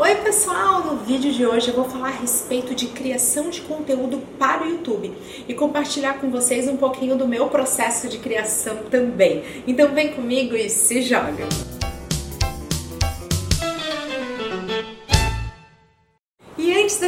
Oi pessoal, no vídeo de hoje eu vou falar a respeito de criação de conteúdo para o YouTube e compartilhar com vocês um pouquinho do meu processo de criação também. Então vem comigo e se joga!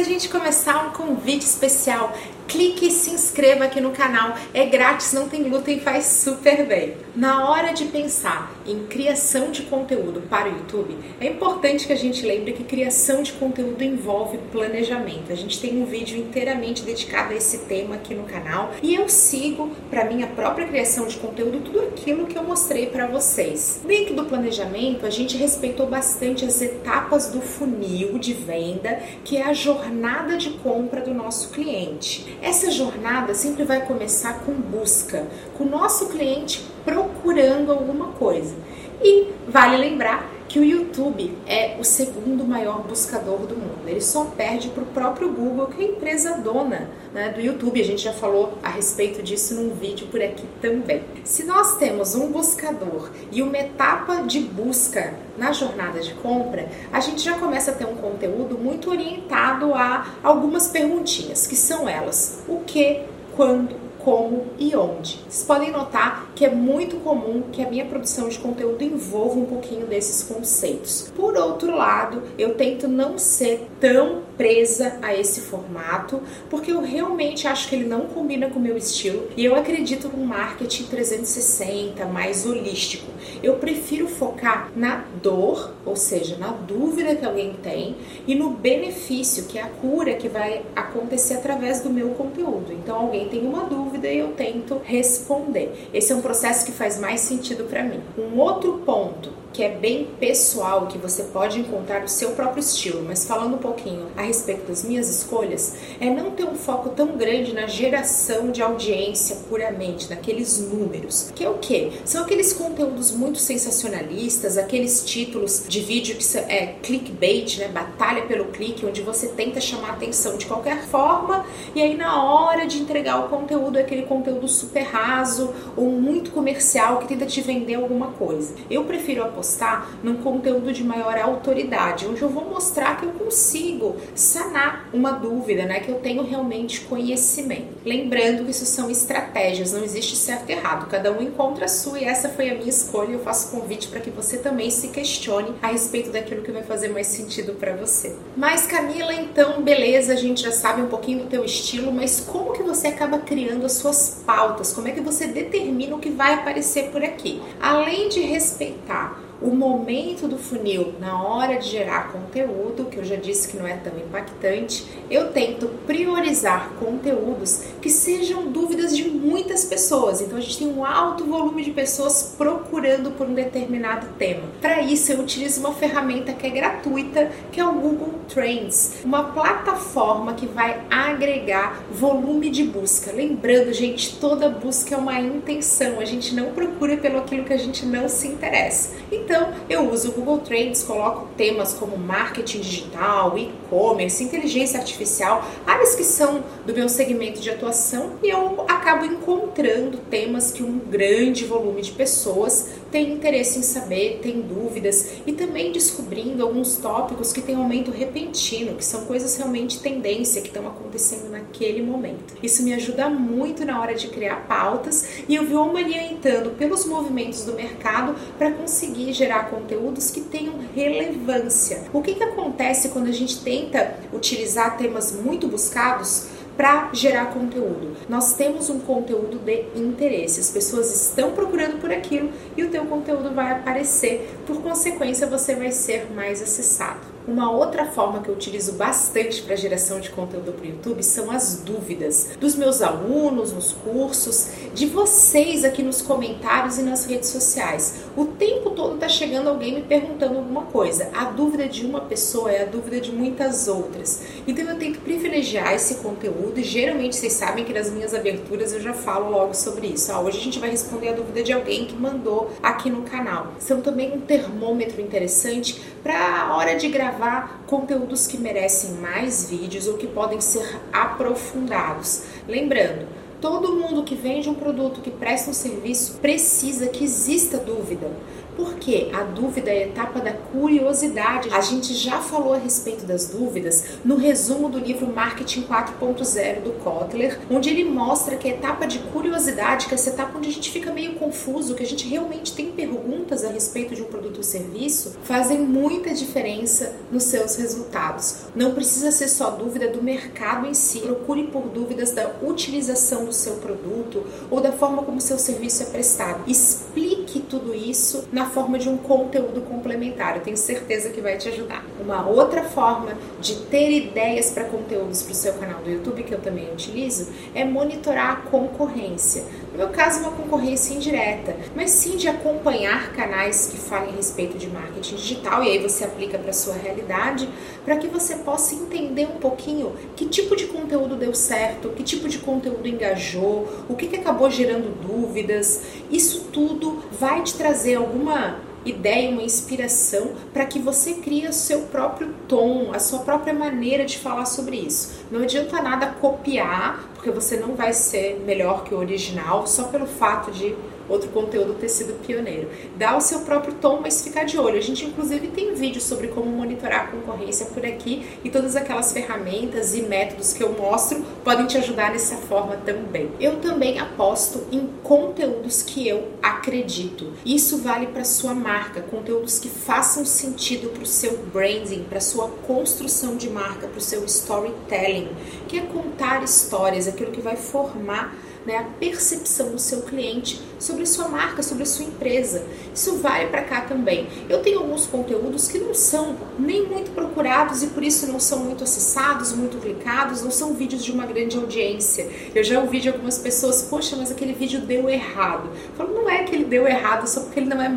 Da gente começar, um convite especial clique e se inscreva aqui no canal. É grátis, não tem glúten faz super bem. Na hora de pensar em criação de conteúdo para o YouTube, é importante que a gente lembre que criação de conteúdo envolve planejamento. A gente tem um vídeo inteiramente dedicado a esse tema aqui no canal e eu sigo para minha própria criação de conteúdo tudo aquilo que eu mostrei para vocês. Dentro do planejamento, a gente respeitou bastante as etapas do funil de venda, que é a jornada de compra do nosso cliente. Essa jornada sempre vai começar com busca, com o nosso cliente procurando alguma coisa. E vale lembrar que o YouTube é o segundo maior buscador do mundo. Ele só perde para o próprio Google, que é a empresa dona né, do YouTube. A gente já falou a respeito disso num vídeo por aqui também. Se nós temos um buscador e uma etapa de busca na jornada de compra, a gente já começa a ter um conteúdo muito orientado a algumas perguntinhas, que são elas: o que, quando, como e onde. Vocês podem notar que é muito comum que a minha produção de conteúdo envolva um pouquinho desses conceitos. Por outro lado, eu tento não ser tão presa a esse formato, porque eu realmente acho que ele não combina com o meu estilo e eu acredito num marketing 360, mais holístico. Eu prefiro focar na dor, ou seja, na dúvida que alguém tem, e no benefício, que é a cura que vai acontecer através do meu conteúdo. Então, alguém tem uma dúvida e eu tento responder. Esse é um processo que faz mais sentido para mim. Um outro ponto que é bem pessoal, que você pode encontrar o seu próprio estilo, mas falando um pouquinho a respeito das minhas escolhas, é não ter um foco tão grande na geração de audiência puramente, naqueles números. Que é o que? São aqueles conteúdos muito sensacionalistas, aqueles títulos de vídeo que é clickbait, né? Batalha pelo clique, onde você tenta chamar a atenção de qualquer forma e aí na hora de entregar o conteúdo é aquele conteúdo super raso ou muito comercial que tenta te vender alguma coisa. Eu prefiro apostar num conteúdo de maior autoridade, onde eu vou mostrar que eu consigo sanar uma dúvida, né? Que eu tenho realmente conhecimento. Lembrando que isso são estratégias, não existe certo e errado, cada um encontra a sua e essa foi a minha escolha. Eu faço convite para que você também se questione a respeito daquilo que vai fazer mais sentido para você. Mas Camila, então, beleza, a gente já sabe um pouquinho do teu estilo, mas como que você acaba criando as suas pautas? Como é que você determina o que vai aparecer por aqui? Além de respeitar o momento do funil na hora de gerar conteúdo, que eu já disse que não é tão impactante, eu tento priorizar conteúdos que sejam dúvidas de muitas pessoas. Então a gente tem um alto volume de pessoas procurando por um determinado tema. Para isso eu utilizo uma ferramenta que é gratuita, que é o Google Trends, uma plataforma que vai agregar volume de busca. Lembrando, gente, toda busca é uma intenção. A gente não procura pelo aquilo que a gente não se interessa. Então então, eu uso o Google Trends, coloco temas como marketing digital, e-commerce, inteligência artificial, áreas que são do meu segmento de atuação, e eu acabo encontrando temas que um grande volume de pessoas tem interesse em saber, tem dúvidas e também descobrindo alguns tópicos que têm aumento repentino, que são coisas realmente tendência que estão acontecendo naquele momento. Isso me ajuda muito na hora de criar pautas e eu vou orientando pelos movimentos do mercado para conseguir gerar conteúdos que tenham relevância. O que, que acontece quando a gente tenta utilizar temas muito buscados? Para gerar conteúdo. Nós temos um conteúdo de interesse, as pessoas estão procurando por aquilo e o teu conteúdo vai aparecer, por consequência você vai ser mais acessado. Uma outra forma que eu utilizo bastante para geração de conteúdo para o YouTube são as dúvidas dos meus alunos nos cursos, de vocês aqui nos comentários e nas redes sociais. O tempo todo está chegando alguém me perguntando alguma coisa. A dúvida de uma pessoa é a dúvida de muitas outras. Então eu tento privilegiar esse conteúdo e geralmente vocês sabem que nas minhas aberturas eu já falo logo sobre isso. Ah, hoje a gente vai responder a dúvida de alguém que mandou aqui no canal. São também um termômetro interessante para a hora de gravar gravar conteúdos que merecem mais vídeos ou que podem ser aprofundados. Lembrando, todo mundo que vende um produto, que presta um serviço, precisa que exista dúvida. Porque a dúvida é a etapa da curiosidade. A gente já falou a respeito das dúvidas no resumo do livro Marketing 4.0 do Kotler, onde ele mostra que a etapa de curiosidade, que é essa etapa onde a gente fica meio confuso, que a gente realmente tem perguntas a respeito de um produto ou serviço, fazem muita diferença nos seus resultados. Não precisa ser só dúvida do mercado em si. Procure por dúvidas da utilização do seu produto ou da forma como seu serviço é prestado. Explique tudo isso na forma de um conteúdo complementar. Eu tenho certeza que vai te ajudar. Uma outra forma de ter ideias para conteúdos para o seu canal do YouTube, que eu também utilizo, é monitorar a concorrência. No meu caso, uma concorrência indireta, mas sim de acompanhar canais que falem a respeito de marketing digital e aí você aplica para sua realidade, para que você possa entender um pouquinho que tipo de conteúdo deu certo, que tipo de conteúdo engajou, o que, que acabou gerando dúvidas. Isso tudo vai te trazer alguma ideia, uma inspiração para que você crie o seu próprio tom, a sua própria maneira de falar sobre isso. Não adianta nada copiar, porque você não vai ser melhor que o original só pelo fato de outro conteúdo ter sido pioneiro. Dá o seu próprio tom, mas ficar de olho. A gente, inclusive, tem vídeo sobre como monitorar a concorrência por aqui e todas aquelas ferramentas e métodos que eu mostro podem te ajudar dessa forma também. Eu também aposto em conteúdos que eu acredito. Isso vale para sua marca, conteúdos que façam sentido para o seu branding, para sua construção de marca, para o seu storytelling, que é contar histórias, aquilo que vai formar né, a percepção do seu cliente sobre sua marca, sobre sua empresa. Isso vale para cá também. Eu tenho alguns conteúdos que não são nem muito procurados e por isso não são muito acessados, muito clicados, não são vídeos de uma grande audiência. Eu já ouvi de algumas pessoas, poxa, mas aquele vídeo deu errado. Eu falo, não é que ele deu errado só porque ele não é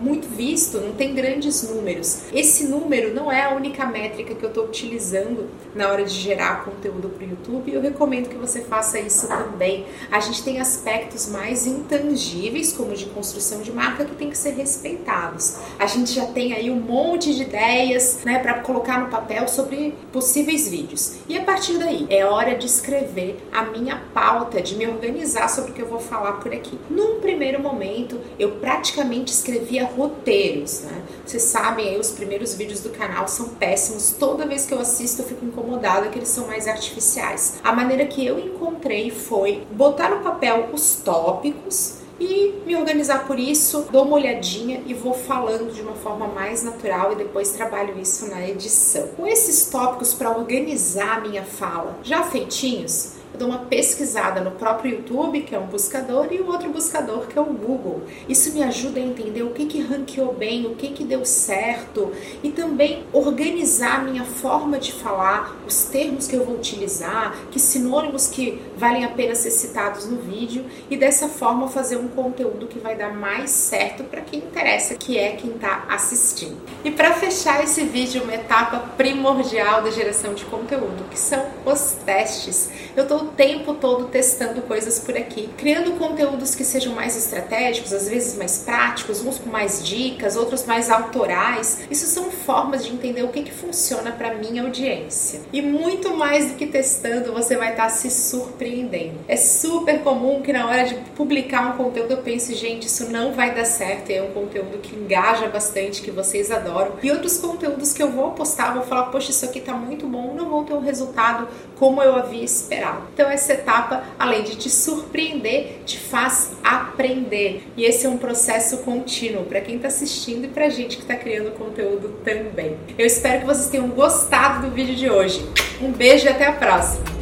muito visto, não tem grandes números. Esse número não é a única métrica que eu estou utilizando na hora de gerar conteúdo para o YouTube. Eu recomendo que você faça isso também. A gente tem aspectos mais intangíveis, como de construção de marca, que tem que ser respeitados. A gente já tem aí um monte de ideias né, para colocar no papel sobre possíveis vídeos. E a partir daí, é hora de escrever a minha pauta, de me organizar sobre o que eu vou falar por aqui. Num primeiro momento, eu praticamente escrevia roteiros, né? Vocês sabem os primeiros vídeos do canal são péssimos. Toda vez que eu assisto, eu fico incomodada que eles são mais artificiais. A maneira que eu encontrei foi botar no papel os tópicos e me organizar por isso, dou uma olhadinha e vou falando de uma forma mais natural e depois trabalho isso na edição. Com esses tópicos para organizar a minha fala já feitinhos, eu dou uma pesquisada no próprio YouTube, que é um buscador, e o outro buscador, que é o Google. Isso me ajuda a entender o que, que ranqueou bem, o que, que deu certo, e também organizar a minha forma de falar, os termos que eu vou utilizar, que sinônimos que valem a pena ser citados no vídeo, e dessa forma fazer um conteúdo que vai dar mais certo para quem interessa, que é quem está assistindo. E para fechar esse vídeo, uma etapa primordial da geração de conteúdo, que são os testes. Eu estou o tempo todo testando coisas por aqui, criando conteúdos que sejam mais estratégicos, às vezes mais práticos, uns com mais dicas, outros mais autorais. Isso são formas de entender o que, que funciona para minha audiência. E muito mais do que testando, você vai estar tá se surpreendendo. É super comum que na hora de publicar um conteúdo eu pense, gente, isso não vai dar certo. E é um conteúdo que engaja bastante, que vocês adoram. E outros conteúdos que eu vou postar, vou falar, poxa, isso aqui tá muito bom, não vão ter um resultado como eu havia esperado. Então essa etapa, além de te surpreender, te faz aprender. E esse é um processo contínuo para quem está assistindo e para gente que está criando conteúdo também. Eu espero que vocês tenham gostado do vídeo de hoje. Um beijo e até a próxima!